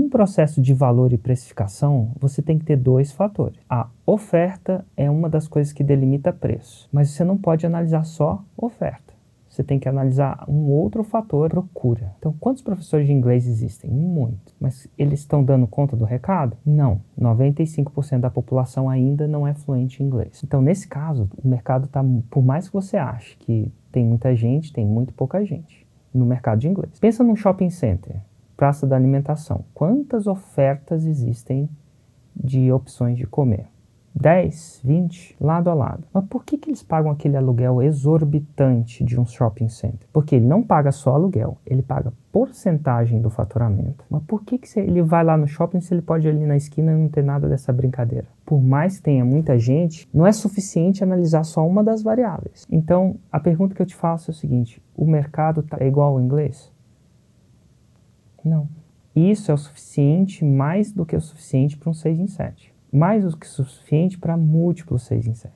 num processo de valor e precificação, você tem que ter dois fatores. A oferta é uma das coisas que delimita preço, mas você não pode analisar só oferta. Você tem que analisar um outro fator, procura. Então, quantos professores de inglês existem? Muito. Mas eles estão dando conta do recado? Não. 95% da população ainda não é fluente em inglês. Então, nesse caso, o mercado está, por mais que você ache que tem muita gente, tem muito pouca gente no mercado de inglês. Pensa num shopping center, praça da alimentação. Quantas ofertas existem de opções de comer? 10, 20, lado a lado. Mas por que, que eles pagam aquele aluguel exorbitante de um shopping center? Porque ele não paga só aluguel, ele paga porcentagem do faturamento. Mas por que, que ele vai lá no shopping se ele pode ir ali na esquina e não ter nada dessa brincadeira? Por mais que tenha muita gente, não é suficiente analisar só uma das variáveis. Então, a pergunta que eu te faço é o seguinte: o mercado tá igual ao inglês? Não. Isso é o suficiente, mais do que o suficiente para um 6 em 7 mais do que suficiente para múltiplos 6 em 7.